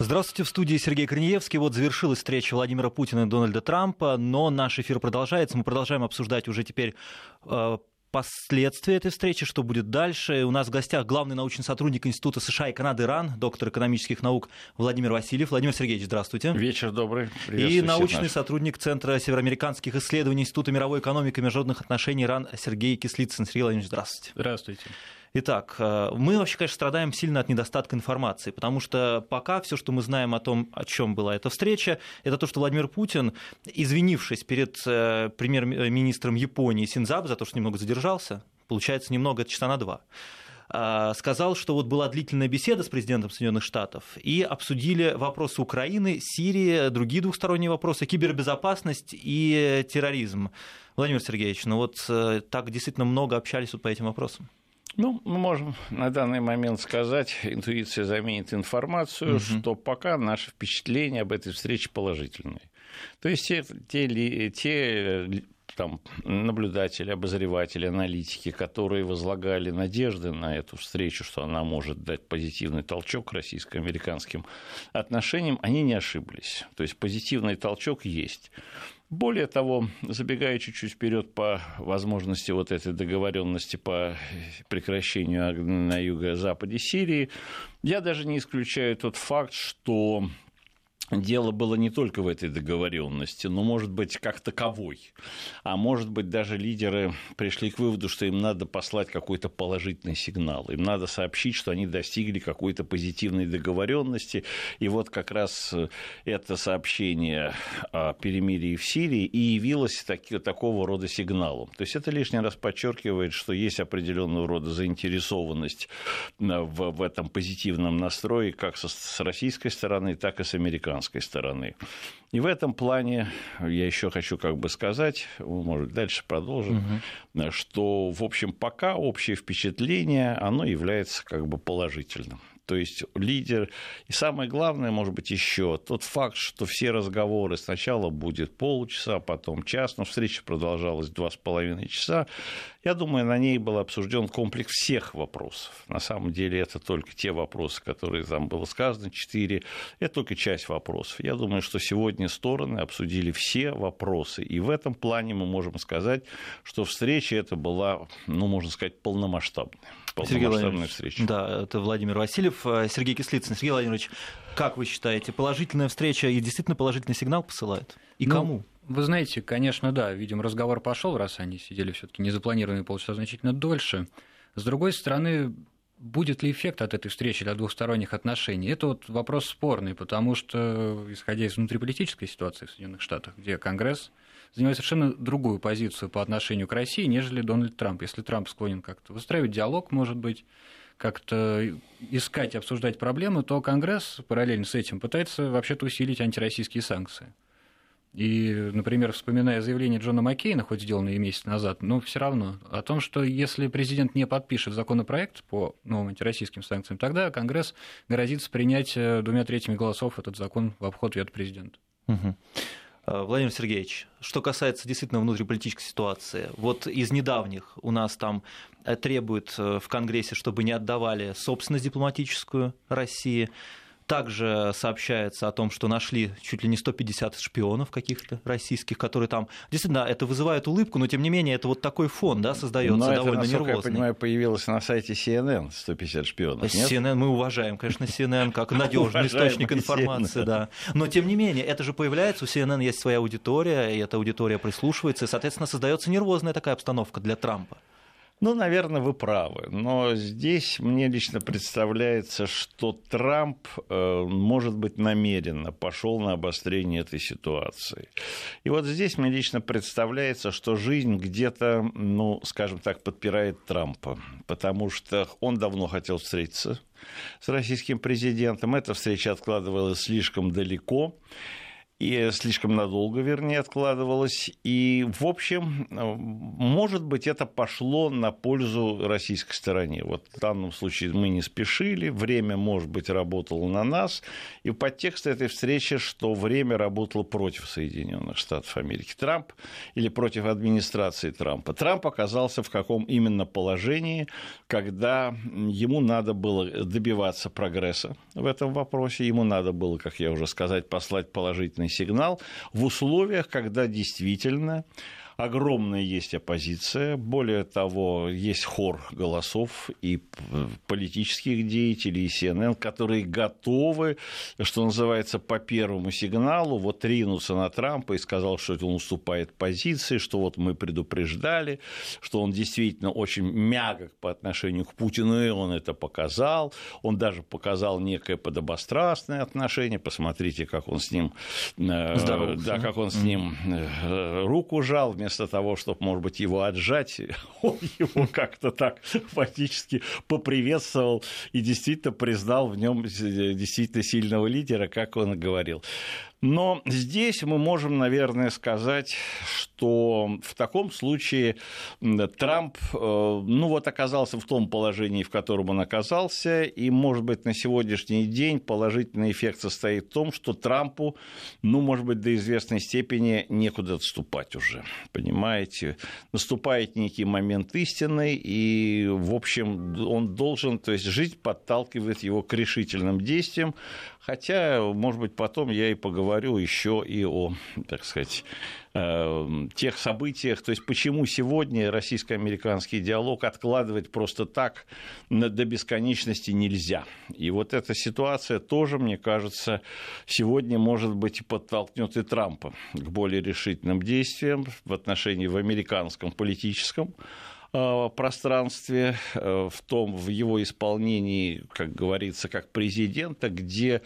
Здравствуйте, в студии Сергей Корнеевский. Вот завершилась встреча Владимира Путина и Дональда Трампа, но наш эфир продолжается. Мы продолжаем обсуждать уже теперь э, последствия этой встречи, что будет дальше. У нас в гостях главный научный сотрудник Института США и Канады РАН, доктор экономических наук Владимир Васильев. Владимир Сергеевич, здравствуйте. Вечер добрый. И научный наших. сотрудник Центра североамериканских исследований Института мировой экономики и международных отношений РАН Сергей Кислицын. Сергей Владимирович, здравствуйте. Здравствуйте. Итак, э, мы вообще, конечно, страдаем сильно от недостатка информации, потому что пока все, что мы знаем о том, о чем была эта встреча, это то, что Владимир Путин, извинившись перед э, премьер-министром Японии Синзаб за то, что немного задержался, получается немного, это часа на два, э, сказал, что вот была длительная беседа с президентом Соединенных Штатов, и обсудили вопросы Украины, Сирии, другие двухсторонние вопросы, кибербезопасность и терроризм. Владимир Сергеевич, ну вот так действительно много общались вот по этим вопросам. Ну, мы можем на данный момент сказать, интуиция заменит информацию, угу. что пока наши впечатления об этой встрече положительные. То есть те, те, те там, наблюдатели, обозреватели, аналитики, которые возлагали надежды на эту встречу, что она может дать позитивный толчок российско-американским отношениям, они не ошиблись. То есть позитивный толчок есть. Более того, забегая чуть-чуть вперед по возможности вот этой договоренности по прекращению на юго-западе Сирии, я даже не исключаю тот факт, что дело было не только в этой договоренности, но, может быть, как таковой. А может быть, даже лидеры пришли к выводу, что им надо послать какой-то положительный сигнал. Им надо сообщить, что они достигли какой-то позитивной договоренности. И вот как раз это сообщение о перемирии в Сирии и явилось таки, такого рода сигналом. То есть это лишний раз подчеркивает, что есть определенного рода заинтересованность в, в этом позитивном настрое как со, с российской стороны, так и с американской американской стороны. И в этом плане я еще хочу как бы сказать, может, дальше продолжим, угу. что, в общем, пока общее впечатление, оно является как бы положительным. То есть лидер. И самое главное, может быть, еще тот факт, что все разговоры сначала будет полчаса, потом час, но встреча продолжалась два с половиной часа. Я думаю, на ней был обсужден комплекс всех вопросов. На самом деле это только те вопросы, которые там было сказано, четыре, это только часть вопросов. Я думаю, что сегодня стороны обсудили все вопросы. И в этом плане мы можем сказать, что встреча эта была, ну, можно сказать, полномасштабная полномасштабная встреча. Да, это Владимир Васильев, э, Сергей Кислицын. Сергей Владимирович, как вы считаете, положительная встреча и действительно положительный сигнал посылает? И ну, кому? Вы знаете, конечно, да, видимо, разговор пошел, раз они сидели все-таки незапланированные полчаса значительно дольше. С другой стороны, будет ли эффект от этой встречи для двухсторонних отношений? Это вот вопрос спорный, потому что, исходя из внутриполитической ситуации в Соединенных Штатах, где Конгресс занимает совершенно другую позицию по отношению к России, нежели Дональд Трамп. Если Трамп склонен как-то выстраивать диалог, может быть, как-то искать обсуждать проблемы, то Конгресс параллельно с этим пытается вообще-то усилить антироссийские санкции. И, например, вспоминая заявление Джона Маккейна, хоть сделанное месяц назад, но все равно о том, что если президент не подпишет законопроект по новым антироссийским санкциям, тогда Конгресс грозится принять э, двумя третьими голосов этот закон в обход вето президента. Угу. Э, Владимир Сергеевич, что касается действительно внутриполитической ситуации, вот из недавних у нас там э, требуют э, в Конгрессе, чтобы не отдавали собственность дипломатическую России, также сообщается о том, что нашли чуть ли не 150 шпионов каких-то российских, которые там... Действительно, это вызывает улыбку, но тем не менее это вот такой фон да, создается но довольно это, нервозный. я понимаю, появилось на сайте CNN 150 шпионов, нет? CNN, мы уважаем, конечно, CNN как надежный источник информации, да. Но тем не менее, это же появляется, у CNN есть своя аудитория, и эта аудитория прислушивается, и, соответственно, создается нервозная такая обстановка для Трампа. Ну, наверное, вы правы. Но здесь мне лично представляется, что Трамп, э, может быть, намеренно пошел на обострение этой ситуации. И вот здесь мне лично представляется, что жизнь где-то, ну, скажем так, подпирает Трампа. Потому что он давно хотел встретиться с российским президентом. Эта встреча откладывалась слишком далеко. И слишком надолго, вернее, откладывалось. И, в общем, может быть, это пошло на пользу российской стороне. Вот в данном случае мы не спешили, время, может быть, работало на нас. И подтекст этой встречи, что время работало против Соединенных Штатов Америки. Трамп или против администрации Трампа. Трамп оказался в каком именно положении, когда ему надо было добиваться прогресса в этом вопросе, ему надо было, как я уже сказать, послать положительный сигнал в условиях, когда действительно огромная есть оппозиция. Более того, есть хор голосов и политических деятелей, и CNN, которые готовы, что называется, по первому сигналу вот ринуться на Трампа и сказал, что он уступает позиции, что вот мы предупреждали, что он действительно очень мягок по отношению к Путину, и он это показал. Он даже показал некое подобострастное отношение. Посмотрите, как он с ним, э, да, как он с ним э, руку жал, вместо вместо того, чтобы, может быть, его отжать, он его как-то так фактически поприветствовал и действительно признал в нем действительно сильного лидера, как он говорил. Но здесь мы можем, наверное, сказать, что в таком случае Трамп, э, ну вот, оказался в том положении, в котором он оказался, и, может быть, на сегодняшний день положительный эффект состоит в том, что Трампу, ну, может быть, до известной степени некуда отступать уже, понимаете? Наступает некий момент истины, и, в общем, он должен, то есть жизнь подталкивает его к решительным действиям, хотя, может быть, потом я и поговорю говорю еще и о, так сказать, э, тех событиях, то есть почему сегодня российско-американский диалог откладывать просто так до бесконечности нельзя. И вот эта ситуация тоже, мне кажется, сегодня, может быть, и подтолкнет и Трампа к более решительным действиям в отношении в американском политическом пространстве, э, в том, в его исполнении, как говорится, как президента, где,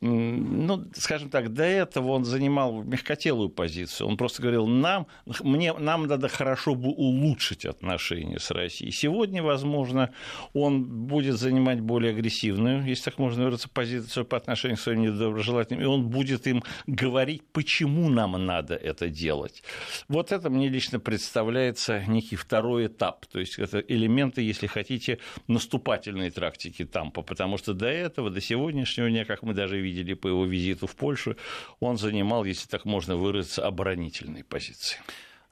ну, скажем так, до этого он занимал мягкотелую позицию. Он просто говорил, нам, мне, нам надо хорошо бы улучшить отношения с Россией. Сегодня, возможно, он будет занимать более агрессивную, если так можно выразиться, позицию по отношению к своим недоброжелателям, и он будет им говорить, почему нам надо это делать. Вот это мне лично представляется некий второй этап этап, то есть это элементы, если хотите, наступательной тактики Тампа, потому что до этого, до сегодняшнего дня, как мы даже видели по его визиту в Польшу, он занимал, если так можно выразиться, оборонительные позиции.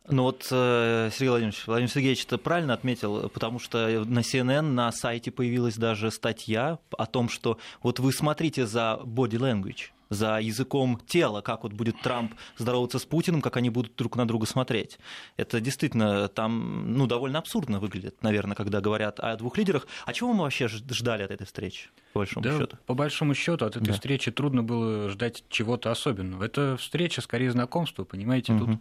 Ну вот э, Сергей Владимирович, Владимир Сергеевич это правильно отметил, потому что на CNN на сайте появилась даже статья о том, что вот вы смотрите за body language, за языком тела, как вот будет Трамп здороваться с Путиным, как они будут друг на друга смотреть. Это действительно там ну, довольно абсурдно выглядит, наверное, когда говорят о двух лидерах. А чего мы вообще ждали от этой встречи, по большому да, счету? По большому счету от этой да. встречи трудно было ждать чего-то особенного. Это встреча скорее знакомства, понимаете, угу. тут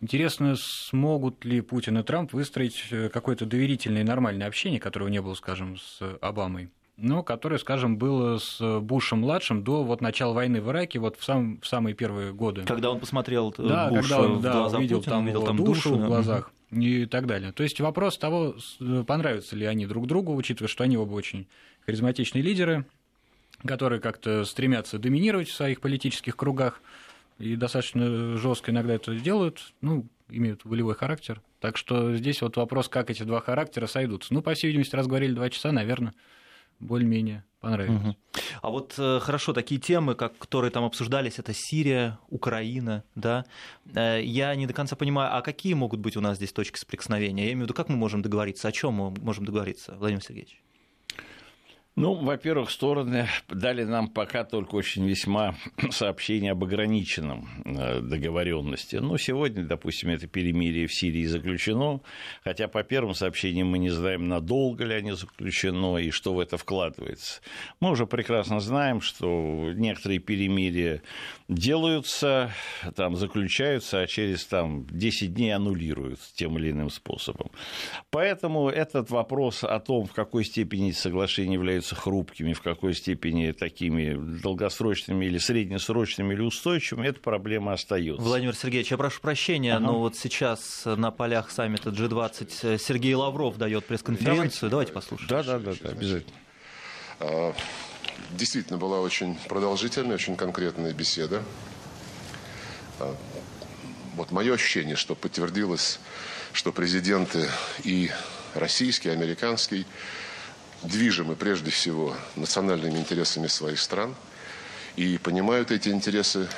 Интересно, смогут ли Путин и Трамп выстроить э, какое-то доверительное и нормальное общение, которого не было, скажем, с Обамой но которое, скажем, было с Бушем-младшим до вот начала войны в Ираке, вот в, сам, в самые первые годы. Когда он посмотрел да, Буша когда он, в да, глаза увидел Путина, там, увидел там душу, душу в глазах и так далее. То есть вопрос того, понравятся ли они друг другу, учитывая, что они оба очень харизматичные лидеры, которые как-то стремятся доминировать в своих политических кругах и достаточно жестко иногда это делают, ну, имеют волевой характер. Так что здесь вот вопрос, как эти два характера сойдутся. Ну, по всей видимости, раз говорили два часа, наверное, более-менее понравилось. Угу. А вот э, хорошо, такие темы, как, которые там обсуждались, это Сирия, Украина, да, э, я не до конца понимаю, а какие могут быть у нас здесь точки соприкосновения? Я имею в виду, как мы можем договориться, о чем мы можем договориться, Владимир Сергеевич? Ну, во-первых, стороны дали нам пока только очень весьма сообщение об ограниченном э, договоренности. Ну, сегодня, допустим, это перемирие в Сирии заключено, хотя по первым сообщениям мы не знаем, надолго ли они заключено и что в это вкладывается. Мы уже прекрасно знаем, что некоторые перемирия делаются, там заключаются, а через там, 10 дней аннулируются тем или иным способом. Поэтому этот вопрос о том, в какой степени эти соглашения являются хрупкими, в какой степени такими долгосрочными или среднесрочными или устойчивыми, эта проблема остается. Владимир Сергеевич, я прошу прощения, ага. но вот сейчас на полях саммита G20 Сергей Лавров дает пресс-конференцию. Давайте, Давайте послушаем. Да, да, да, да, обязательно. А, действительно, была очень продолжительная, очень конкретная беседа. вот мое ощущение, что подтвердилось, что президенты и российский, и американский движимы прежде всего национальными интересами своих стран и понимают эти интересы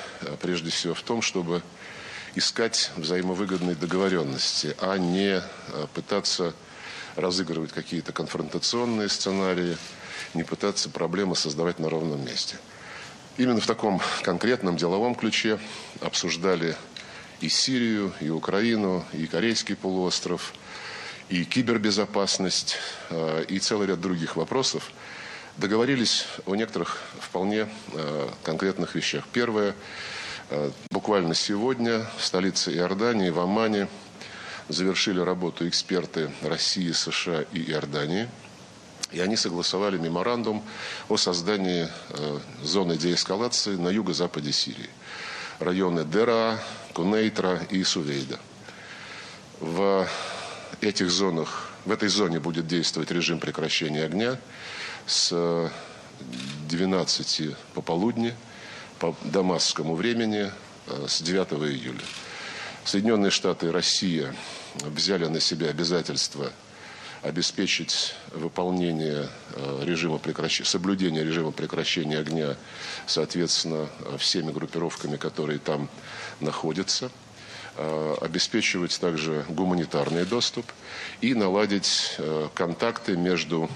прежде всего в том, чтобы искать взаимовыгодные договоренности, а не пытаться разыгрывать какие-то конфронтационные сценарии, не пытаться проблемы создавать на ровном месте. Именно в таком конкретном деловом ключе обсуждали и Сирию, и Украину, и Корейский полуостров, и кибербезопасность, э, и целый ряд других вопросов, договорились о некоторых вполне э, конкретных вещах. Первое, э, буквально сегодня в столице Иордании, в Омане, завершили работу эксперты России, США и Иордании. И они согласовали меморандум о создании зоны деэскалации на юго-западе Сирии. Районы Дера, Кунейтра и Сувейда. В этих зонах, в этой зоне будет действовать режим прекращения огня с 12 пополудни по дамасскому времени э, с 9 июля. Соединенные Штаты и Россия взяли на себя обязательство обеспечить выполнение э, режима прекращения, соблюдение режима прекращения огня, соответственно, всеми группировками, которые там находятся, э, обеспечивать также гуманитарный доступ и наладить э, контакты между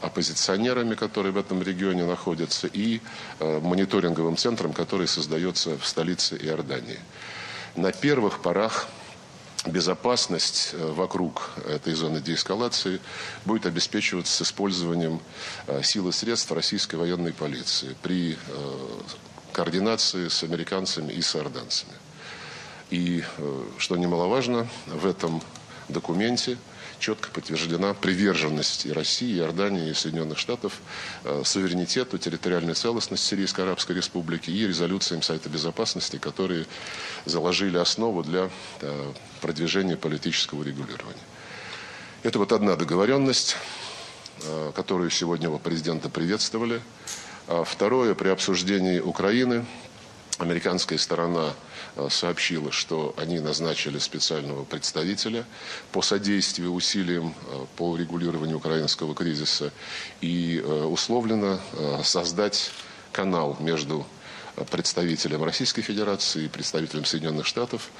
оппозиционерами, которые в этом регионе находятся, и мониторинговым центром, который создается в столице Иордании. На первых порах безопасность э, вокруг этой зоны деэскалации будет обеспечиваться с использованием э, сил и средств российской военной полиции при э, координации с американцами и с иорданцами. И, что немаловажно, в этом документе – четко подтверждена приверженность и России, и Иордании, и Соединенных Штатов э, суверенитету, территориальной целостности Сирийской Арабской Республики и резолюциям Совета Безопасности, которые заложили основу для э, продвижения политического регулирования. Это вот одна договоренность, э, которую сегодня у президента приветствовали. А второе, при обсуждении Украины американская сторона Э, сообщила, что они назначили специального представителя по содействию усилиям э, по регулированию украинского кризиса и э, условлено создать канал между представителем Российской Федерации и представителем Соединенных Штатов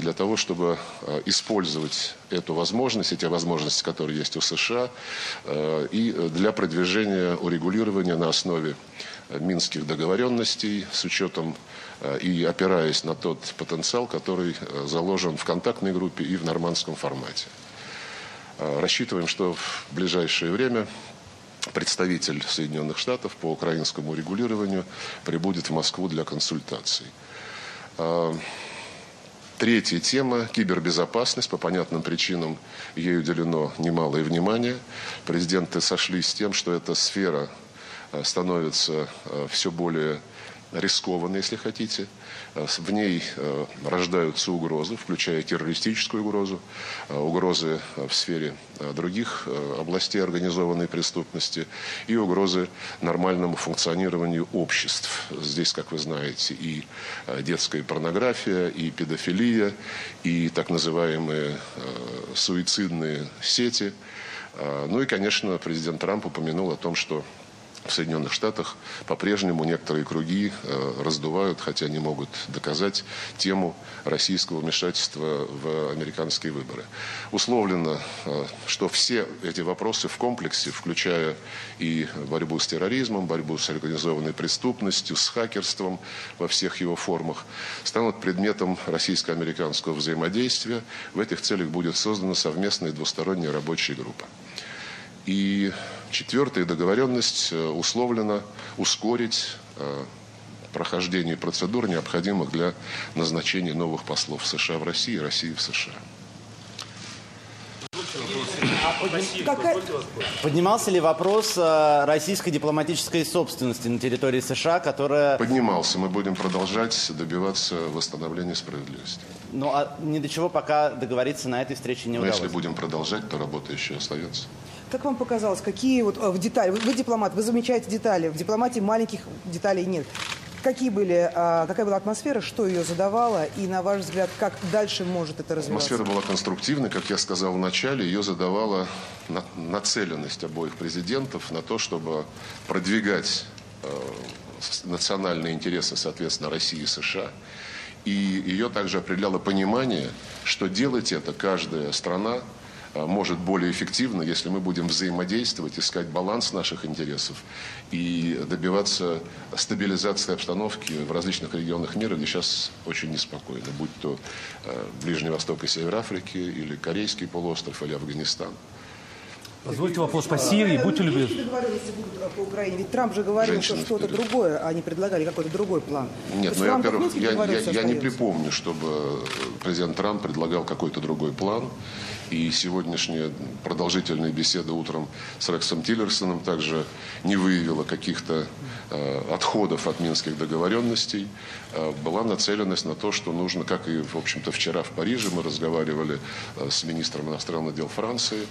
для того, чтобы использовать эту возможность, эти возможности, которые есть у США, и для продвижения урегулирования на основе минских договоренностей с учетом Э, и опираясь на тот потенциал, который э, заложен в контактной группе и в нормандском формате. Э, рассчитываем, что в ближайшее время представитель Соединенных Штатов по украинскому регулированию прибудет в Москву для консультаций. Третья тема – кибербезопасность. По понятным причинам ей уделено немалое внимание. Президенты сошлись с тем, что эта сфера становится все более рискованно, если хотите. Э, в ней э, рождаются угрозы, включая террористическую угрозу, э, угрозы в сфере других областей организованной преступности и угрозы нормальному функционированию обществ. Здесь, как вы знаете, и детская порнография, и педофилия, и так называемые суицидные сети. Ну и, конечно, президент Трамп упомянул о том, что в Соединенных Штатах по-прежнему некоторые круги э, раздувают, хотя не могут доказать тему российского вмешательства в американские выборы. Условлено, э, что все эти вопросы в комплексе, включая и борьбу с терроризмом, борьбу с организованной преступностью, с хакерством во всех его формах, станут предметом российско-американского взаимодействия. В этих целях будет создана совместная двусторонняя рабочая группа. И четвертая договоренность э, условлена ускорить э, прохождение процедур, необходимых для назначения новых послов США в России и России в США. Поднимался ли вопрос э, российской дипломатической собственности на территории США, которая... Поднимался. Мы будем продолжать добиваться восстановления справедливости. Ну, а ни до чего пока договориться на этой встрече не удалось. Но если будем продолжать, то работа еще остается. Как вам показалось, какие вот э, в детали, вы, вы дипломат, вы замечаете детали, в дипломатии маленьких деталей нет. какие были, а, какая была атмосфера, что ее задавала, и, на ваш взгляд, как дальше может это развиваться? Атмосфера была конструктивной, как я сказал в начале, ее задавала нацеленность обоих президентов на то, чтобы продвигать э, национальные интересы, соответственно, России и США. И ее также определяло понимание, что делать это каждая страна может более эффективно, если мы будем взаимодействовать, искать баланс наших интересов и добиваться стабилизации обстановки в различных регионах мира, где сейчас очень неспокойно, будь то э, Ближний Восток и Север Африки, или Корейский полуостров, или Афганистан. Позвольте вопрос по Сирии. Будьте любезны. договоренности будут по Украине? Ведь Трамп же говорил, Женщины что что-то другое, а они предлагали какой-то другой план. Нет, ну, во-первых, я, я, я не припомню, чтобы президент Трамп предлагал какой-то другой план. И сегодняшняя продолжительная беседа утром с Рексом Тиллерсоном также не выявила каких-то э, отходов от минских договоренностей. Э, была нацеленность на то, что нужно, как и, в общем-то, вчера в Париже мы разговаривали э, с министром иностранных дел Франции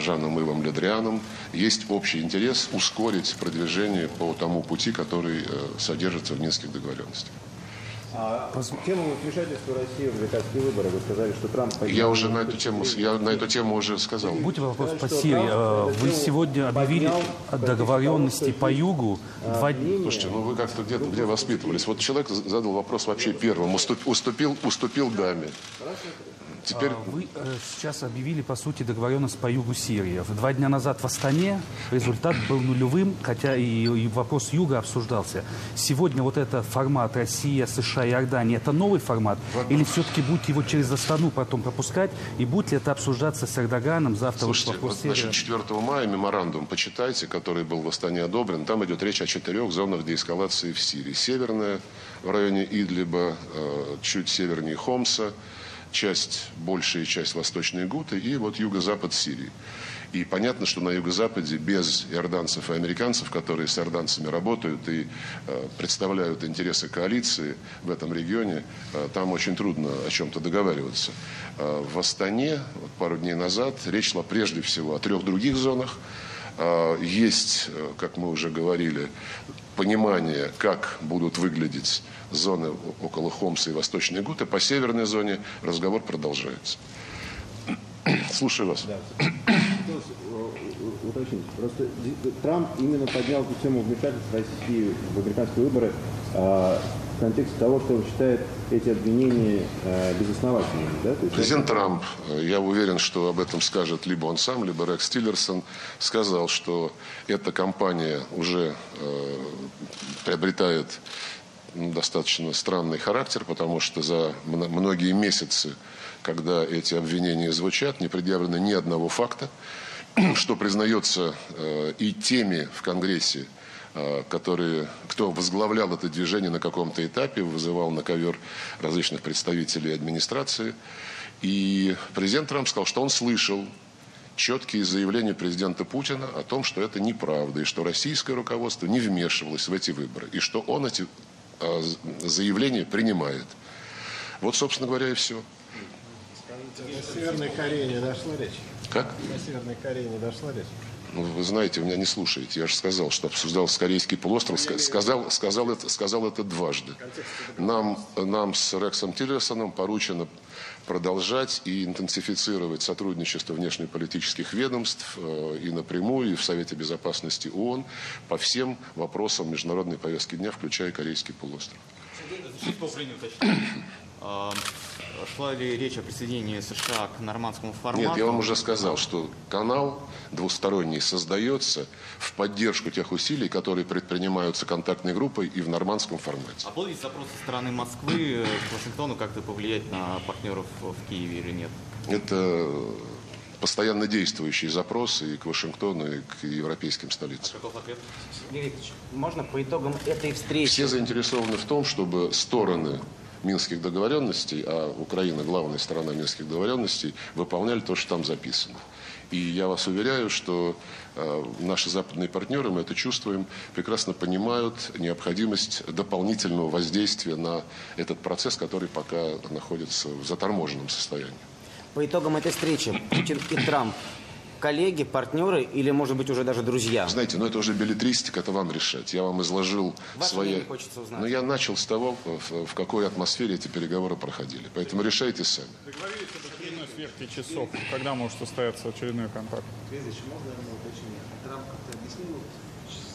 Жаном Ивом Ледрианом, есть общий интерес ускорить продвижение по тому пути, который содержится в минских договоренностях. А тему вмешательства России в американские выборы, вы сказали, что Трамп... Я уже на эту тему, я на эту тему уже сказал. Будьте вопрос по Сирии. А, вы сегодня объявили договоренности по югу два дня. Слушайте, ну вы как-то где-то где воспитывались. Вот человек задал вопрос вообще первым, уступил, уступил даме. Теперь... А, вы э, сейчас объявили, по сути, договоренность по югу Сирии. Два дня назад в Астане результат был нулевым, хотя и, и вопрос юга обсуждался. Сегодня вот этот формат Россия, США, Иордания, это новый формат? Или все-таки будете его через Астану потом пропускать? И будет ли это обсуждаться с Эрдоганом завтра? Слушайте, вот, значит, 4 мая меморандум, почитайте, который был в Астане одобрен. Там идет речь о четырех зонах деэскалации в Сирии. Северная в районе Идлиба, э, чуть севернее Хомса, часть, большая часть Восточной Гуты и вот юго-запад Сирии. И понятно, что на юго-западе без иорданцев и американцев, которые с иорданцами работают и э, представляют интересы коалиции в этом регионе, э, там очень трудно о чем-то договариваться. Э, в Астане вот пару дней назад речь шла прежде всего о трех других зонах. Э, есть, э, как мы уже говорили, понимание, как будут выглядеть зоны около Хомса и Восточной Гуты. По северной зоне разговор продолжается. Слушаю вас. Да. Уточните. Просто Трамп именно поднял эту тему вмешательства России в американские выборы а, в контексте того, что он считает эти обвинения э, безосновательными. Да? есть, Президент это... Трамп, я уверен, что об этом скажет либо он сам, либо Рекс Тиллерсон, сказал, что эта кампания уже э, приобретает достаточно странный характер, потому что за многие месяцы, когда эти обвинения звучат, не предъявлено ни одного факта, что признается э, и теми в Конгрессе, э, которые, кто возглавлял это движение на каком-то этапе, вызывал на ковер различных представителей администрации. И президент Трамп сказал, что он слышал четкие заявления президента Путина о том, что это неправда, и что российское руководство не вмешивалось в эти выборы, и что он эти а, заявление принимает. Вот, собственно говоря, и все. О Северной Корее не дошла речь? Как? О Северной Корее не дошла речь? Ну, вы знаете, вы меня не слушаете. Я же сказал, что обсуждался Корейский полуостров. Сказал, сказал, это, сказал это дважды. Нам, нам с Рексом Тиллерсоном поручено продолжать и интенсифицировать сотрудничество внешнеполитических ведомств э, и напрямую, и в Совете Безопасности ООН по всем вопросам международной повестки дня, включая Корейский полуостров. А, шла ли речь о присоединении США к нормандскому формату? Нет, я вам уже сказал, что канал двусторонний создается в поддержку тех усилий, которые предпринимаются контактной группой и в нормандском формате. А был ли запрос со стороны Москвы к Вашингтону как-то повлиять на партнеров в Киеве или нет? Это постоянно действующий запрос и к Вашингтону, и к европейским столицам. А каков ответ? можно по итогам этой встречи? Все заинтересованы в том, чтобы стороны Минских договоренностей, а Украина главная сторона Минских договоренностей, выполняли то, что там записано. И я вас уверяю, что э, наши западные партнеры, мы это чувствуем, прекрасно понимают необходимость дополнительного воздействия на этот процесс, который пока находится в заторможенном состоянии. По итогам этой встречи Путин и Трамп коллеги, партнеры или, может быть, уже даже друзья? Знаете, ну это уже билетристика, это вам решать. Я вам изложил Ваше свои... хочется узнать. Но я начал с того, в, в какой атмосфере эти переговоры проходили. Поэтому решайте сами. Договорились об очередной часов. Когда может состояться очередной контакт? Можно. Трамп как-то объяснил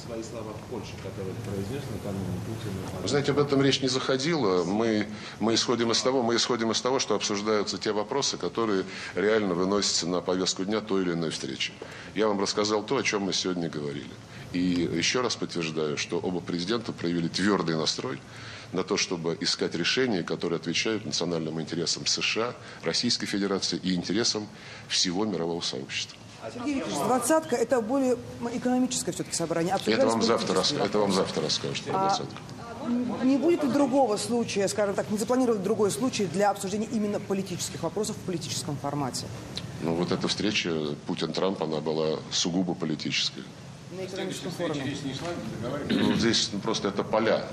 свои слова в Польше, которые произнес накануне Путину? Вы знаете, об этом речь не заходила. Мы, мы, исходим из того, мы исходим из того, что обсуждаются те вопросы, которые реально выносятся на повестку дня той или иной встречи. Я вам рассказал то, о чем мы сегодня говорили. И еще раз подтверждаю, что оба президента проявили твердый настрой на то, чтобы искать решения, которые отвечают национальным интересам США, Российской Федерации и интересам всего мирового сообщества. Сергей Викторович, двадцатка – это более экономическое все-таки собрание. Это Обсуждались вам, завтра, это вам завтра расскажут про А, двадцатку. Не будет ли другого случая, скажем так, не запланирован другой случай для обсуждения именно политических вопросов в политическом формате? Ну, вот эта встреча Путин-Трамп, она была сугубо политической. На экономическом форуме. Ну, здесь просто это поля.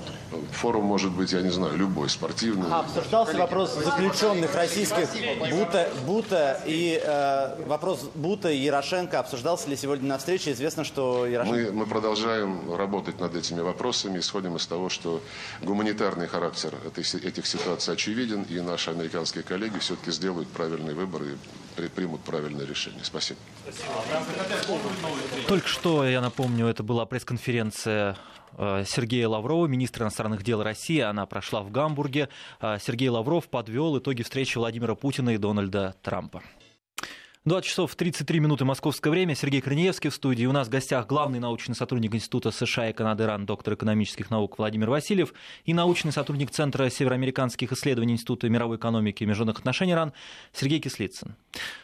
Форум может быть, я не знаю, любой, спортивный. А обсуждался вопрос заключенных российских Бута, Бута и э, вопрос Бута и Ярошенко обсуждался ли сегодня на встрече? Известно, что Ярошенко... Мы, мы продолжаем работать над этими вопросами, исходим из того, что гуманитарный характер этой, си- этих ситуаций очевиден, и наши американские коллеги все-таки сделают правильный выбор и при- примут правильное решение. Спасибо. Только что, я напомню, это была пресс-конференция э, Сергея Лаврова, министра иностранных дел России. Она прошла в Гамбурге. Э, Сергей Лавров подвел итоги встречи Владимира Путина и Дональда Трампа. 20 часов 33 минуты московское время. Сергей Корнеевский в студии. У нас в гостях главный научный сотрудник Института США и Канады РАН, доктор экономических наук Владимир Васильев и научный сотрудник Центра североамериканских исследований Института мировой экономики и международных отношений РАН Сергей Кислицын.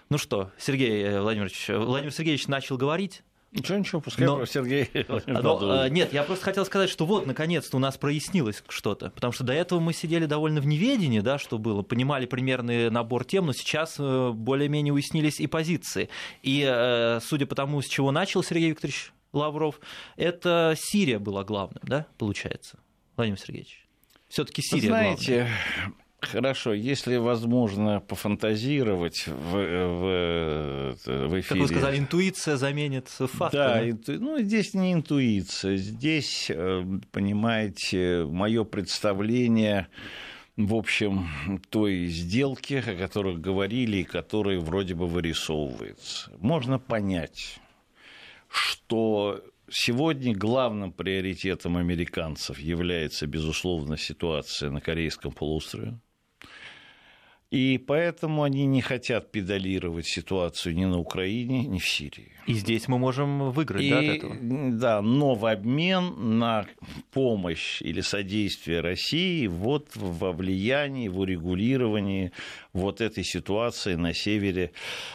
Ну что, Сергей э, Владимирович, Владимир Сергеевич начал говорить. Ничего, ничего, пускай Но- Сергей Но, э, нет, я просто хотел сказать, что вот, наконец-то у нас прояснилось что-то. Потому что до этого мы сидели довольно в неведении, да, что было, понимали примерный набор тем, но сейчас э, более-менее уяснились и позиции. И э, судя по тому, с чего начал Сергей Викторович Лавров, это Сирия была главным, да, получается, Владимир Сергеевич? Все-таки Сирия Знаете, хорошо, если возможно пофантазировать в, в, в эфире. Как вы сказали, интуиция заменит факты. Да, инту- ну здесь не интуиция, здесь, э, понимаете, мое представление в общем, той сделки, о которых говорили и которая вроде бы вырисовывается. Можно понять, что сегодня главным приоритетом американцев является, безусловно, ситуация на Корейском полуострове. И поэтому они не хотят педалировать ситуацию ни на Украине, ни в Сирии. И здесь мы можем выиграть, И, да, от этого? да, но в обмен на помощь или содействие России вот во влиянии, в урегулировании вот этой ситуации на севере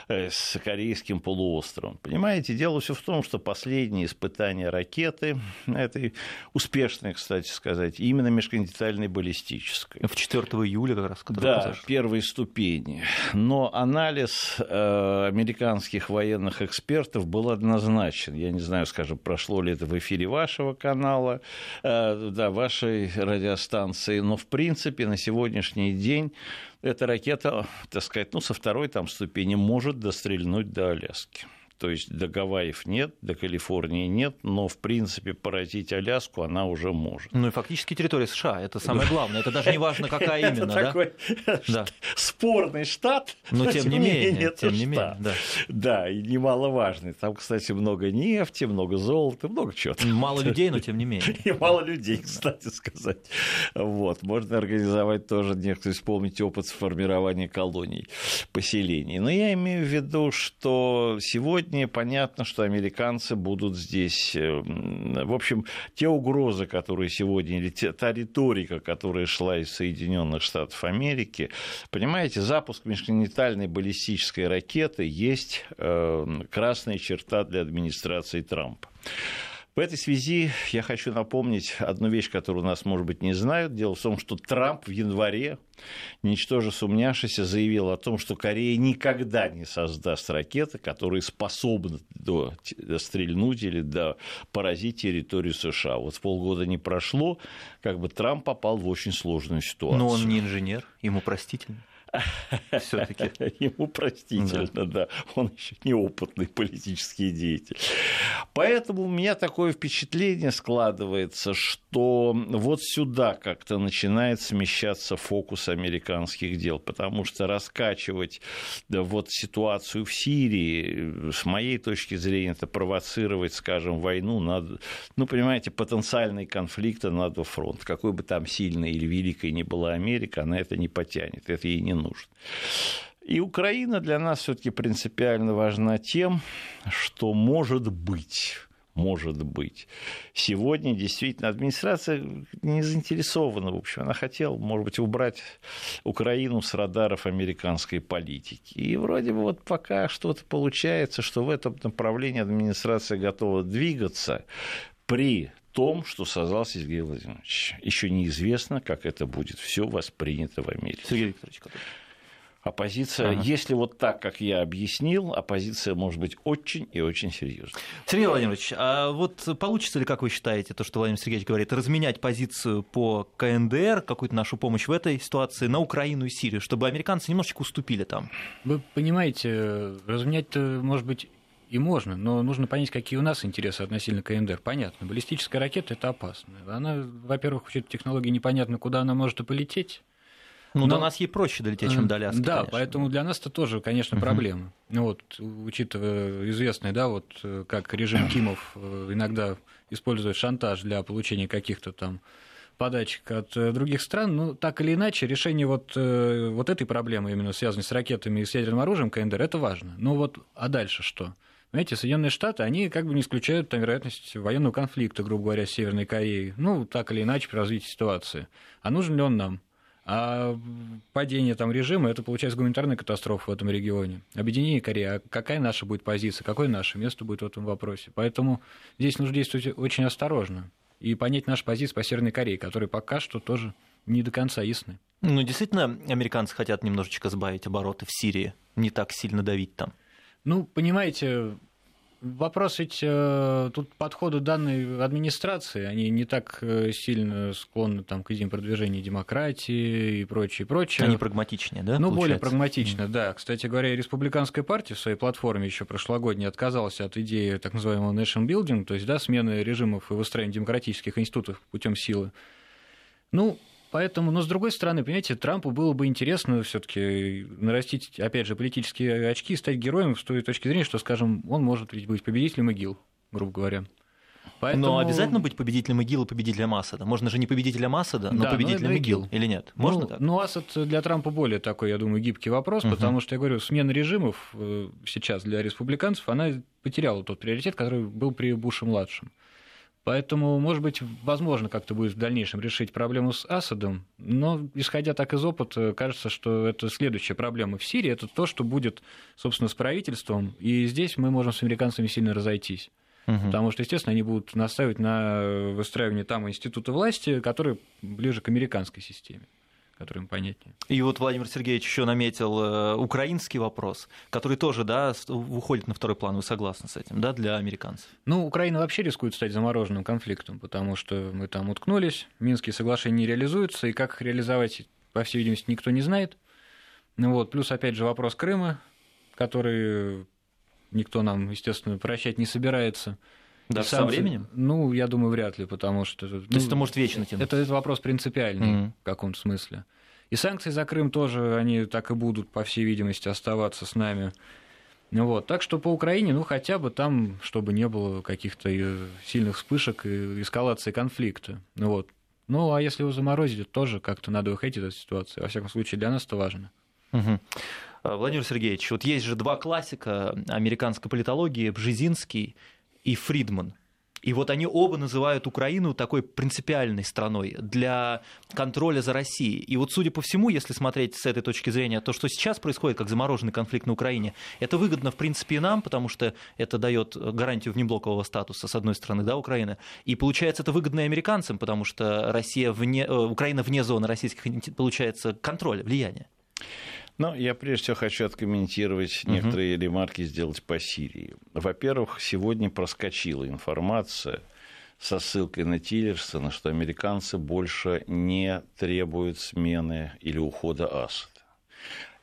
э, с Корейским полуостровом. Понимаете, дело все в том, что последние испытания ракеты, этой успешной, кстати сказать, именно межконтинентальной баллистической. В 4 июля как раз. Да, произошел. первой ступени. Но анализ э, американских военных экспертов был однозначен. Я не знаю, скажем, прошло ли это в эфире вашего канала, э, да, вашей радиостанции, но в принципе на сегодняшний день эта ракета, так сказать, ну, со второй там ступени может дострельнуть до Аляски. То есть до Гавайев нет, до Калифорнии нет, но в принципе поразить Аляску она уже может. Ну и фактически территория США, это самое главное. Это даже не важно, какая именно, Это такой спорный штат, Но тем не менее, тем не менее, да. И немаловажный. Там, кстати, много нефти, много золота, много чего. Мало людей, но тем не менее. И мало людей, кстати сказать. Вот. Можно организовать тоже, некоторые вспомнить опыт формирования колоний, поселений. Но я имею в виду, что сегодня понятно, что американцы будут здесь... э, В общем, те угрозы, которые сегодня, или та риторика, которая шла из Соединенных Штатов Америки, понимаете, запуск межконтинентальной баллистической ракеты есть э, красная черта для администрации Трампа. В этой связи я хочу напомнить одну вещь, которую у нас, может быть, не знают. Дело в том, что Трамп в январе, ничтоже сумняшися, заявил о том, что Корея никогда не создаст ракеты, которые способны до, стрельнуть или до поразить территорию США. Вот полгода не прошло, как бы Трамп попал в очень сложную ситуацию. Но он не инженер, ему простительно. Все-таки. Ему простительно, да. да. Он еще неопытный политический деятель. Поэтому у меня такое впечатление складывается, что вот сюда как-то начинает смещаться фокус американских дел, потому что раскачивать да, вот ситуацию в Сирии, с моей точки зрения, это провоцировать, скажем, войну, надо, ну, понимаете, потенциальный конфликт на два фронта. Какой бы там сильной или великой ни была Америка, она это не потянет, это ей не нужно. И Украина для нас все-таки принципиально важна тем, что может быть может быть. Сегодня действительно администрация не заинтересована, в общем, она хотела, может быть, убрать Украину с радаров американской политики. И вроде бы вот пока что-то получается, что в этом направлении администрация готова двигаться при том, что создал Сергей Владимирович. Еще неизвестно, как это будет все воспринято в Америке. Сергей Викторович, Оппозиция, ага. если вот так, как я объяснил, оппозиция может быть очень и очень серьезной. Сергей Владимирович, а вот получится ли, как вы считаете, то, что Владимир Сергеевич говорит, разменять позицию по КНДР, какую-то нашу помощь в этой ситуации на Украину и Сирию, чтобы американцы немножечко уступили там? Вы понимаете, разменять-то, может быть, и можно, но нужно понять, какие у нас интересы относительно КНДР. Понятно, баллистическая ракета – это опасно. Она, во-первых, учет технологии непонятно, куда она может и полететь. Ну, Но... до нас ей проще долететь, чем до Аляски. Да, конечно. поэтому для нас это тоже, конечно, проблема. Uh-huh. Вот, учитывая известный, да, вот как режим Кимов э, иногда использует шантаж для получения каких-то там подачек от э, других стран, ну, так или иначе, решение вот, э, вот этой проблемы, именно связанной с ракетами и с ядерным оружием КНДР, это важно. Ну вот, а дальше что? Знаете, Соединенные Штаты, они как бы не исключают там, вероятность военного конфликта, грубо говоря, с Северной Кореей. Ну, так или иначе, при развитии ситуации. А нужен ли он нам? А падение там режима – это, получается, гуманитарная катастрофа в этом регионе. Объединение Кореи, а какая наша будет позиция, какое наше место будет в этом вопросе? Поэтому здесь нужно действовать очень осторожно и понять нашу позицию по Северной Корее, которая пока что тоже не до конца ясны. Ну, действительно, американцы хотят немножечко сбавить обороты в Сирии, не так сильно давить там. Ну, понимаете, Вопрос ведь э, тут подходу данной администрации, они не так э, сильно склонны там, к идеям продвижения демократии и прочее, прочее. Они прагматичнее, да? Ну, получается? более прагматично, mm. да. Кстати говоря, республиканская партия в своей платформе еще прошлогодней отказалась от идеи так называемого nation building, то есть да, смены режимов и выстроения демократических институтов путем силы. Ну, Поэтому, но с другой стороны, понимаете, Трампу было бы интересно все-таки нарастить, опять же, политические очки и стать героем с той точки зрения, что, скажем, он может ведь быть победителем ИГИЛ, грубо говоря. Поэтому... Но обязательно быть победителем ИГИЛ и победителем Асада. Можно же не победителем Асада, но да, победителем но ИГИЛ. или нет? Можно ну, так? Ну, Асад для Трампа более такой, я думаю, гибкий вопрос, угу. потому что, я говорю, смена режимов э, сейчас для республиканцев, она потеряла тот приоритет, который был при Буше-младшем. Поэтому, может быть, возможно как-то будет в дальнейшем решить проблему с Асадом, но, исходя так из опыта, кажется, что это следующая проблема в Сирии, это то, что будет, собственно, с правительством, и здесь мы можем с американцами сильно разойтись. Угу. Потому что, естественно, они будут настаивать на выстраивании там института власти, который ближе к американской системе который им понятнее. И вот Владимир Сергеевич еще наметил э, украинский вопрос, который тоже да, уходит на второй план. Вы согласны с этим, да, для американцев? Ну, Украина вообще рискует стать замороженным конфликтом, потому что мы там уткнулись, Минские соглашения не реализуются, и как их реализовать, по всей видимости, никто не знает. Ну вот, плюс, опять же, вопрос Крыма, который никто нам, естественно, прощать не собирается. Да, со временем? Ну, я думаю, вряд ли, потому что... То ну, есть это может вечно тянуть? Это, это вопрос принципиальный mm-hmm. в каком-то смысле. И санкции за Крым тоже, они так и будут, по всей видимости, оставаться с нами. Вот. Так что по Украине, ну, хотя бы там, чтобы не было каких-то сильных вспышек и эскалации конфликта. Вот. Ну, а если его заморозить, то тоже как-то надо выходить из этой ситуации. Во всяком случае, для нас это важно. Угу. Владимир Сергеевич, вот есть же два классика американской политологии, Бжезинский и Фридман. И вот они оба называют Украину такой принципиальной страной для контроля за Россией. И вот, судя по всему, если смотреть с этой точки зрения, то, что сейчас происходит, как замороженный конфликт на Украине, это выгодно, в принципе, и нам, потому что это дает гарантию внеблокового статуса, с одной стороны, да, Украины. И получается, это выгодно и американцам, потому что Россия вне, э, Украина вне зоны российских, получается, контроля, влияния. Ну, я прежде всего хочу откомментировать угу. некоторые ремарки сделать по Сирии. Во-первых, сегодня проскочила информация со ссылкой на Тиллерсона, что американцы больше не требуют смены или ухода Асада.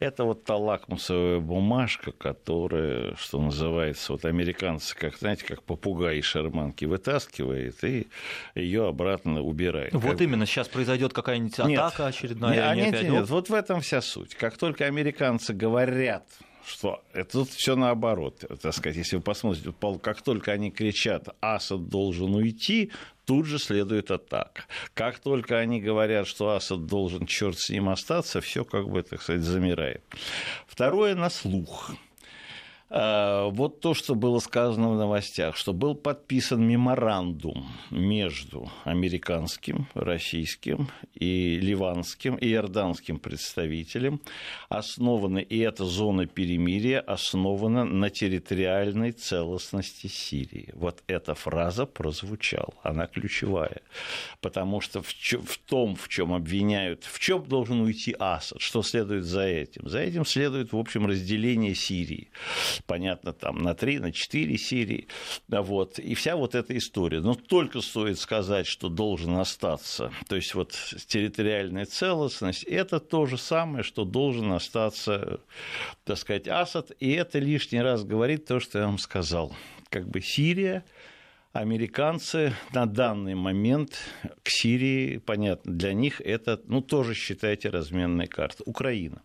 Это вот та лакмусовая бумажка, которая, что называется, вот американцы, как, знаете, как попугай из шарманки вытаскивает и ее обратно убирает. Вот как... именно, сейчас произойдет какая-нибудь атака нет, очередная. Нет, нет, нет, вот в этом вся суть. Как только американцы говорят, что это тут все наоборот, так сказать, если вы посмотрите, как только они кричат, Асад должен уйти, тут же следует атака. Как только они говорят, что Асад должен черт с ним остаться, все как бы, так сказать, замирает. Второе на слух. А, вот то, что было сказано в новостях, что был подписан меморандум между американским, российским и ливанским и иорданским представителем, основана, и эта зона перемирия основана на территориальной целостности Сирии. Вот эта фраза прозвучала, она ключевая, потому что в, чё, в том, в чем обвиняют, в чем должен уйти Асад, что следует за этим? За этим следует, в общем, разделение Сирии понятно, там на 3, на 4 серии, вот, и вся вот эта история. Но только стоит сказать, что должен остаться, то есть вот территориальная целостность, это то же самое, что должен остаться, так сказать, Асад, и это лишний раз говорит то, что я вам сказал. Как бы Сирия, американцы на данный момент к Сирии, понятно, для них это, ну, тоже считайте разменная карта. Украина.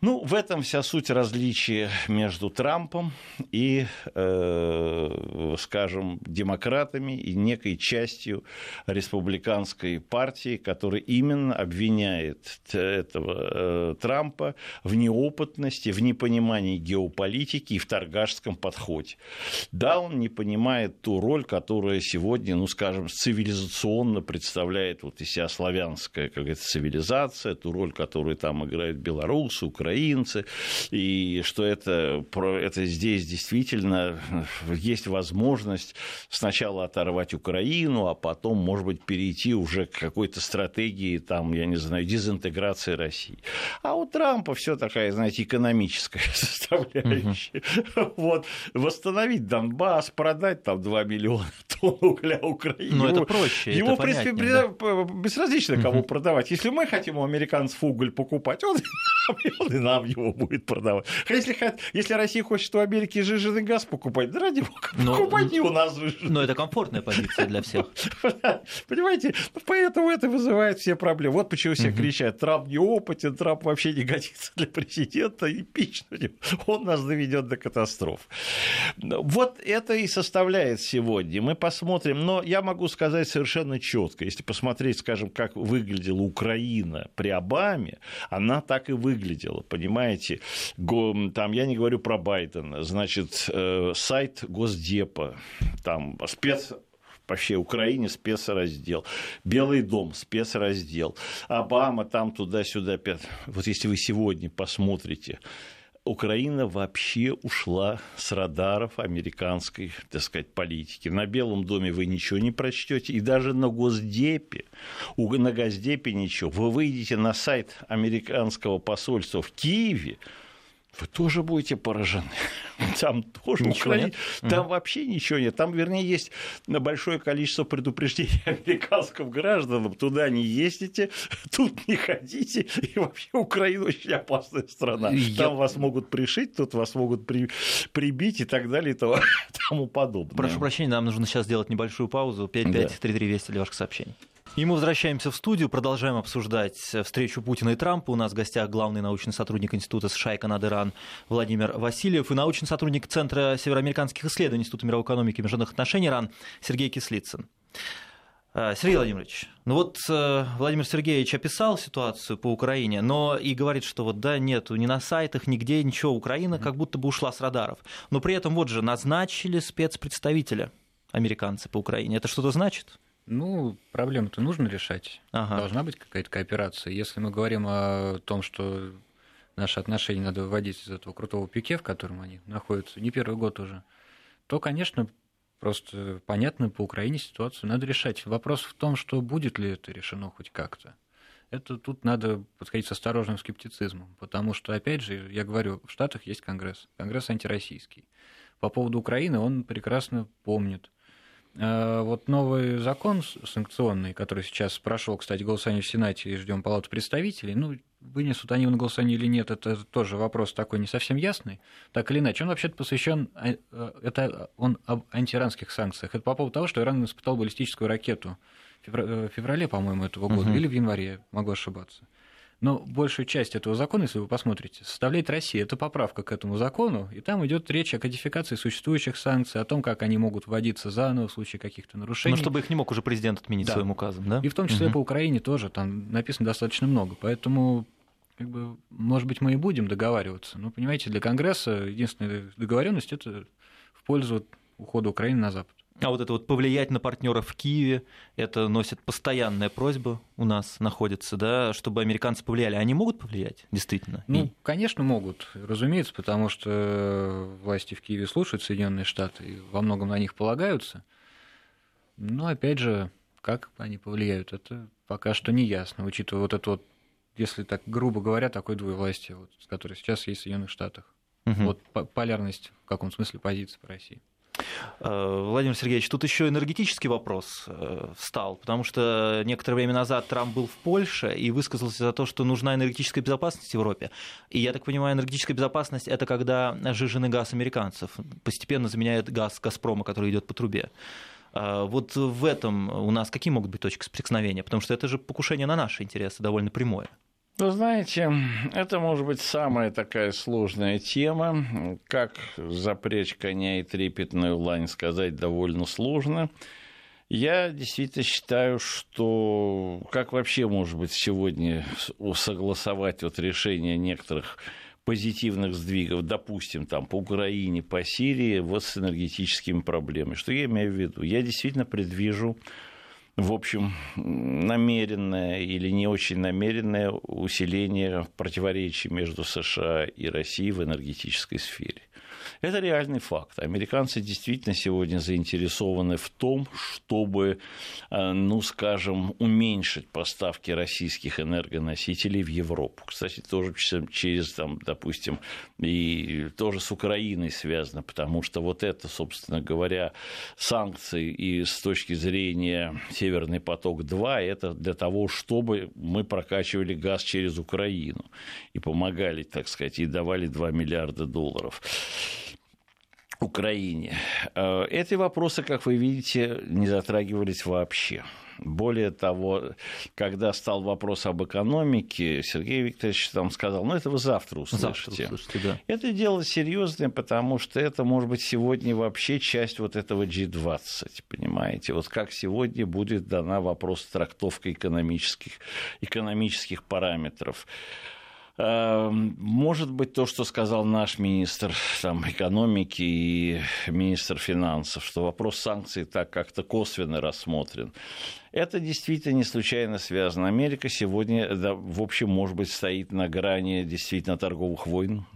Ну, в этом вся суть различия между Трампом и, э, скажем, демократами и некой частью республиканской партии, которая именно обвиняет этого э, Трампа в неопытности, в непонимании геополитики и в торгашском подходе. Да, он не понимает ту роль, которая сегодня, ну, скажем, цивилизационно представляет вот из себя славянская, как это, цивилизация, ту роль, которую там играют белорусы, украинцы, украинцы, и что это, это здесь действительно есть возможность сначала оторвать Украину, а потом, может быть, перейти уже к какой-то стратегии, там, я не знаю, дезинтеграции России. А у Трампа все такая, знаете, экономическая составляющая. Угу. Вот, восстановить Донбасс, продать там 2 миллиона тонн угля Украине. Ну, это проще. Ему, это в принципе, да? безразлично, кому угу. продавать. Если мы хотим у американцев уголь покупать, он, он и нам его будет продавать. Если, если Россия хочет у Америки жиженый газ покупать, да ради бога, но, покупайте у нас жиженый. Но это комфортная позиция для всех. Понимаете, поэтому это вызывает все проблемы. Вот почему все кричат, Трамп неопытен, Трамп вообще не годится для президента, и он нас доведет до катастроф. Вот это и составляет сегодня. Мы посмотрим, но я могу сказать совершенно четко, если посмотреть, скажем, как выглядела Украина при Обаме, она так и выглядела, понимаете? Там, я не говорю про Байдена, значит, э, сайт Госдепа, там спец по всей Украине спецраздел. Белый дом спецраздел. Обама там туда-сюда. Вот если вы сегодня посмотрите, Украина вообще ушла с радаров американской, так сказать, политики. На Белом доме вы ничего не прочтете, и даже на Госдепе, на Госдепе ничего. Вы выйдете на сайт американского посольства в Киеве, вы тоже будете поражены. Там тоже ничего нет. Там вообще ничего нет. Там, вернее, есть большое количество предупреждений американским гражданам. Туда не ездите, тут не ходите. И вообще Украина очень опасная страна. Я... Там вас могут пришить, тут вас могут при... прибить и так далее и тому подобное. Прошу прощения, нам нужно сейчас сделать небольшую паузу. 5533 да. Вести для ваших сообщений. И мы возвращаемся в студию, продолжаем обсуждать встречу Путина и Трампа. У нас в гостях главный научный сотрудник Института США и Канады РАН Владимир Васильев и научный сотрудник Центра североамериканских исследований Института мировой экономики и международных отношений РАН Сергей Кислицын. Э, Сергей Владимирович, ну вот э, Владимир Сергеевич описал ситуацию по Украине, но и говорит, что вот да, нету ни на сайтах, нигде ничего, Украина как будто бы ушла с радаров. Но при этом вот же назначили спецпредставителя американцы по Украине. Это что-то значит? Ну, проблему-то нужно решать. Ага. Должна быть какая-то кооперация. Если мы говорим о том, что наши отношения надо выводить из этого крутого пике, в котором они находятся не первый год уже, то, конечно, просто понятно, по Украине ситуацию надо решать. Вопрос в том, что будет ли это решено хоть как-то. Это тут надо подходить с осторожным скептицизмом, потому что, опять же, я говорю, в Штатах есть Конгресс, Конгресс антироссийский. По поводу Украины он прекрасно помнит, вот новый закон санкционный, который сейчас прошел, кстати, голосование в Сенате и ждем Палату представителей, ну, вынесут они на голосование или нет, это тоже вопрос такой не совсем ясный. Так или иначе, он вообще-то посвящен, э, это он об антииранских санкциях. Это по поводу того, что Иран испытал баллистическую ракету в феврале, по-моему, этого года, угу. или в январе, могу ошибаться. Но большую часть этого закона, если вы посмотрите, составляет Россия. Это поправка к этому закону, и там идет речь о кодификации существующих санкций, о том, как они могут вводиться заново в случае каких-то нарушений. Ну, чтобы их не мог уже президент отменить да. своим указом, да? И в том числе угу. по Украине тоже, там написано достаточно много. Поэтому как бы, может быть, мы и будем договариваться. Но, понимаете, для Конгресса единственная договоренность это в пользу ухода Украины на Запад. А вот это вот повлиять на партнеров в Киеве, это носит постоянная просьба у нас находится, да, чтобы американцы повлияли. Они могут повлиять, действительно? Ну, и... конечно, могут, разумеется, потому что власти в Киеве слушают Соединенные Штаты и во многом на них полагаются. Но опять же, как они повлияют, это пока что не ясно, учитывая вот это вот если так грубо говоря, такой двоевластие, вот, с которой сейчас есть в Соединенных Штатах. Угу. Вот полярность в каком смысле позиции по России. Э, Владимир Сергеевич, тут еще энергетический вопрос э, встал, потому что некоторое время назад Трамп был в Польше и высказался за то, что нужна энергетическая безопасность в Европе. И я так понимаю, энергетическая безопасность это когда жиженый газ американцев постепенно заменяет газ Газпрома, который идет по трубе. Э, вот в этом у нас какие могут быть точки соприкосновения? Потому что это же покушение на наши интересы довольно прямое. Вы знаете, это может быть самая такая сложная тема. Как запречь коня и трепетную лань сказать довольно сложно. Я действительно считаю, что как вообще может быть сегодня согласовать вот решение некоторых позитивных сдвигов, допустим, там, по Украине, по Сирии, вот с энергетическими проблемами. Что я имею в виду? Я действительно предвижу в общем, намеренное или не очень намеренное усиление противоречий между США и Россией в энергетической сфере. Это реальный факт. Американцы действительно сегодня заинтересованы в том, чтобы, э, ну, скажем, уменьшить поставки российских энергоносителей в Европу. Кстати, тоже через, там, допустим, и тоже с Украиной связано, потому что вот это, собственно говоря, санкции и с точки зрения Северный поток-2, это для того, чтобы мы прокачивали газ через Украину и помогали, так сказать, и давали 2 миллиарда долларов. Украине. Э, эти вопросы, как вы видите, не затрагивались вообще. Более того, когда стал вопрос об экономике, Сергей Викторович там сказал, ну это вы завтра услышите. Завтра услышите да. Это дело серьезное, потому что это может быть сегодня вообще часть вот этого G20, понимаете? Вот как сегодня будет дана вопрос трактовка экономических, экономических параметров. Эм, может быть, то, что сказал наш министр там, экономики и министр финансов, что вопрос санкций так как-то косвенно рассмотрен. Это действительно не случайно связано. Америка сегодня, да, в общем, может быть, стоит на грани действительно торговых войн,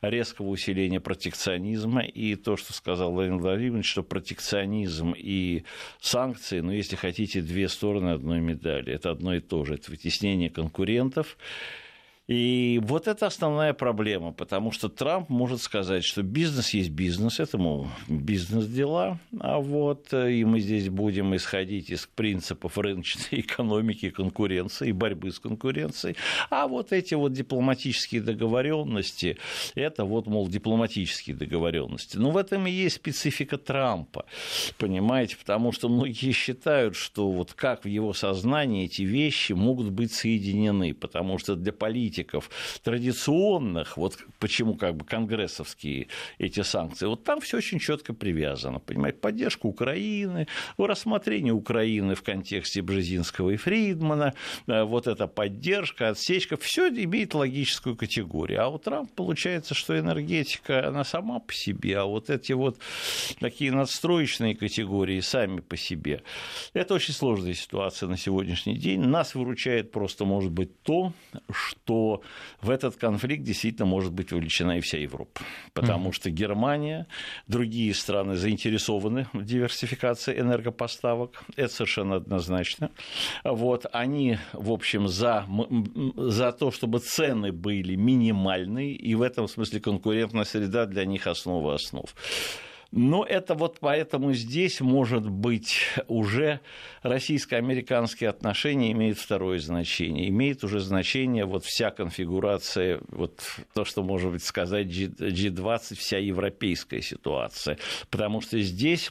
резкого усиления протекционизма. И то, что сказал Владимир Владимирович, что протекционизм и санкции, ну, если хотите, две стороны одной медали. Это одно и то же. Это вытеснение конкурентов и вот это основная проблема, потому что Трамп может сказать, что бизнес есть бизнес, это, мол, бизнес-дела, а вот э, и мы здесь будем исходить из принципов рыночной экономики, конкуренции и борьбы с конкуренцией, а вот эти вот дипломатические договоренности, это вот, мол, дипломатические договоренности. Но в этом и есть специфика Трампа, понимаете, потому что многие считают, что вот как в его сознании эти вещи могут быть соединены, потому что для политики политиков традиционных, вот почему как бы конгрессовские эти санкции, вот там все очень четко привязано, понимаете, поддержка Украины, рассмотрение Украины в контексте Бжезинского и Фридмана, э, вот эта поддержка, отсечка, все имеет логическую категорию. А у Трампа получается, что энергетика, она сама по себе, а вот эти вот такие надстроечные категории сами по себе. Это очень сложная ситуация на сегодняшний день. Нас выручает просто, может быть, то, что в этот конфликт действительно может быть вовлечена и вся Европа. Потому mm-hmm. что Германия, другие страны заинтересованы в диверсификации энергопоставок. Это совершенно однозначно. Вот, они, в общем, за, за то, чтобы цены были минимальные, и в этом смысле конкурентная среда для них основа основ. Но это вот поэтому здесь, может быть, уже российско-американские отношения имеют второе значение. Имеет уже значение вот вся конфигурация, вот то, что, может быть, сказать G20, вся европейская ситуация. Потому что здесь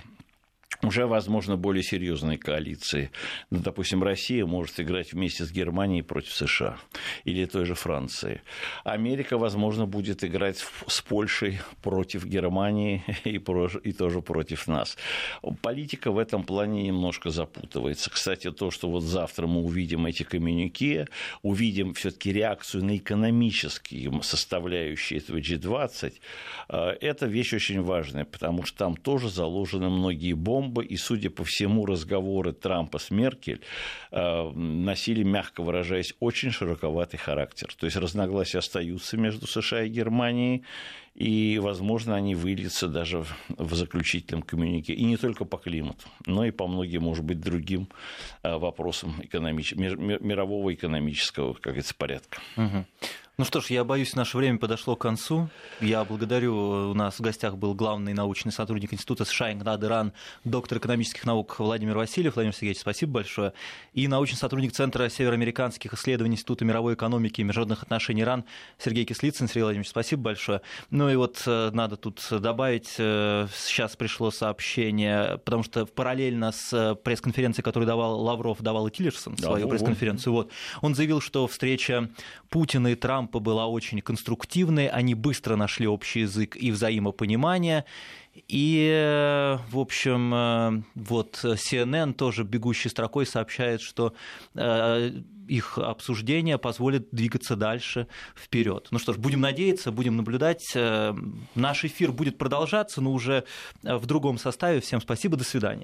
уже, возможно, более серьезные коалиции. Ну, допустим, Россия может играть вместе с Германией против США или той же Франции. Америка, возможно, будет играть с Польшей против Германии и, и тоже против нас. Политика в этом плане немножко запутывается. Кстати, то, что вот завтра мы увидим эти коммюнике, увидим все-таки реакцию на экономические составляющие этого G20, э, это вещь очень важная, потому что там тоже заложены многие бомбы, бомба, и, судя по всему, разговоры Трампа с Меркель э, носили, мягко выражаясь, очень широковатый характер. То есть разногласия остаются между США и Германией, и, возможно, они выльются даже в заключительном коммюнике. И не только по климату, но и по многим, может быть, другим э, вопросам экономич... мирового экономического, как говорится, порядка. Угу. Ну что ж, я боюсь, наше время подошло к концу. Я благодарю, у нас в гостях был главный научный сотрудник Института США Инград Иран, доктор экономических наук Владимир Васильев. Владимир Сергеевич, спасибо большое. И научный сотрудник Центра североамериканских исследований Института мировой экономики и международных отношений Иран Сергей Кислицын. Сергей Владимирович, спасибо большое. Ну и вот э, надо тут добавить, э, сейчас пришло сообщение, потому что параллельно с э, пресс-конференцией, которую давал Лавров, давал и Тиллерсон свою да, пресс-конференцию, вот, он заявил, что встреча Путина и Трампа Трампа была очень конструктивной, они быстро нашли общий язык и взаимопонимание. И, в общем, э, вот CNN тоже бегущей строкой сообщает, что э, их обсуждение позволит двигаться дальше вперед. Ну что ж, будем надеяться, будем наблюдать. Э, наш эфир будет продолжаться, но уже в другом составе. Всем спасибо, до свидания.